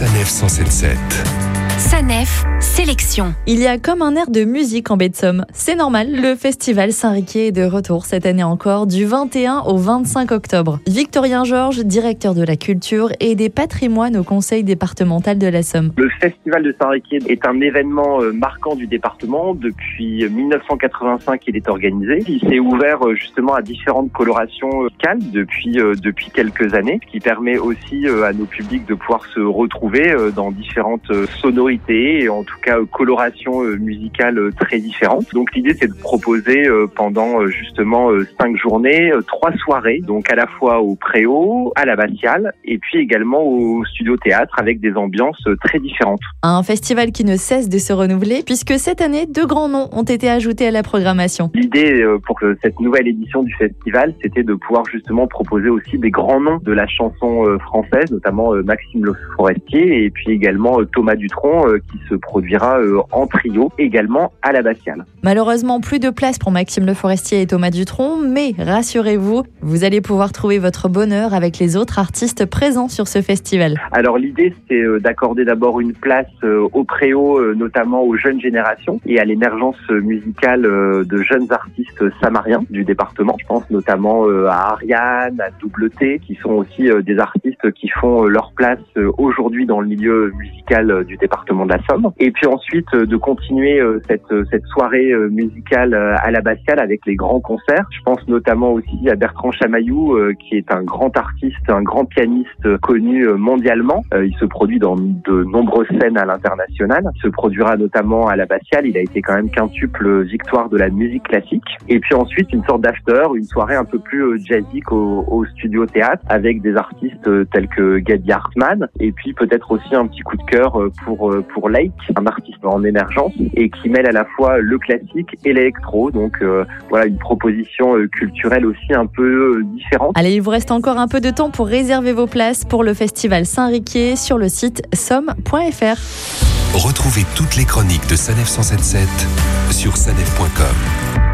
Sanef 177. Sanef, sélection. Il y a comme un air de musique en baie de Somme. C'est normal, le festival Saint-Riquier est de retour cette année encore, du 21 au 25 octobre. Victorien Georges, directeur de la culture et des patrimoines au conseil départemental de la Somme. Le festival de Saint-Riquier est un événement euh, marquant du département. Depuis 1985, il est organisé. Il s'est ouvert euh, justement à différentes colorations locales depuis, euh, depuis quelques années, ce qui permet aussi à nos publics de pouvoir se retrouver dans différentes sonorités et en tout cas coloration euh, musicale euh, très différente. Donc l'idée c'est de proposer euh, pendant justement cinq journées trois soirées, donc à la fois au Préau, à la Batiale et puis également au studio théâtre avec des ambiances très différentes. Un festival qui ne cesse de se renouveler puisque cette année deux grands noms ont été ajoutés à la programmation. L'idée pour cette nouvelle édition du festival c'était de pouvoir justement proposer aussi des grands noms de la chanson française, notamment Maxime Le Forestier et puis également Thomas Dutronc euh, qui se produira euh, en trio également à la Batiale. Malheureusement, plus de place pour Maxime Le Forestier et Thomas Dutronc, mais rassurez-vous, vous allez pouvoir trouver votre bonheur avec les autres artistes présents sur ce festival. Alors l'idée, c'est euh, d'accorder d'abord une place au préau, notamment aux jeunes générations et à l'émergence musicale de jeunes artistes samariens du département. Je pense notamment à Ariane, à Double T, qui sont aussi des artistes qui font leur place aujourd'hui dans le milieu musical du département de la Somme. Et puis ensuite euh, de continuer euh, cette, euh, cette soirée musicale à la Batiale avec les grands concerts. Je pense notamment aussi à Bertrand Chamaillou qui est un grand artiste, un grand pianiste connu mondialement. Il se produit dans de nombreuses scènes à l'international. Il se produira notamment à la Batiale. Il a été quand même quintuple victoire de la musique classique. Et puis ensuite une sorte d'after, une soirée un peu plus jazzique au, au studio théâtre avec des artistes tels que Gadi Hartmann et puis peut-être aussi un petit coup de cœur pour pour Lake, un artiste en émergence et qui mêle à la fois le classique et l'électro. Donc euh, voilà une proposition euh, culturelle aussi un peu euh, différente. Allez, il vous reste encore un peu de temps pour réserver vos places pour le festival Saint-Riquier sur le site somme.fr. Retrouvez toutes les chroniques de Sanef 177 sur sanef.com.